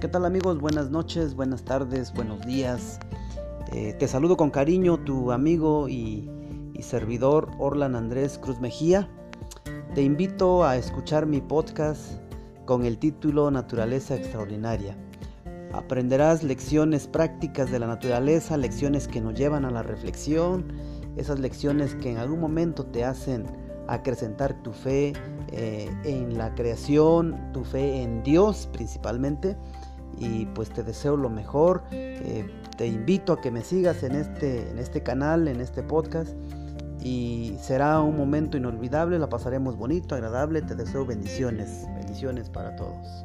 ¿qué tal amigos? Buenas noches, buenas tardes, buenos días. Eh, te saludo con cariño tu amigo y, servidor Orlan Andrés Cruz Mejía. Te invito a escuchar mi podcast con el título Naturaleza Extraordinaria. Aprenderás lecciones prácticas de la naturaleza, lecciones que nos llevan a la reflexión, esas lecciones que en algún momento te hacen acrecentar tu fe eh, en la creación, tu fe en Dios principalmente. Y pues te deseo lo mejor. Eh, te invito a que me sigas en este, en este canal, en este podcast. Y será un momento inolvidable, la pasaremos bonito, agradable. Te deseo bendiciones, bendiciones para todos.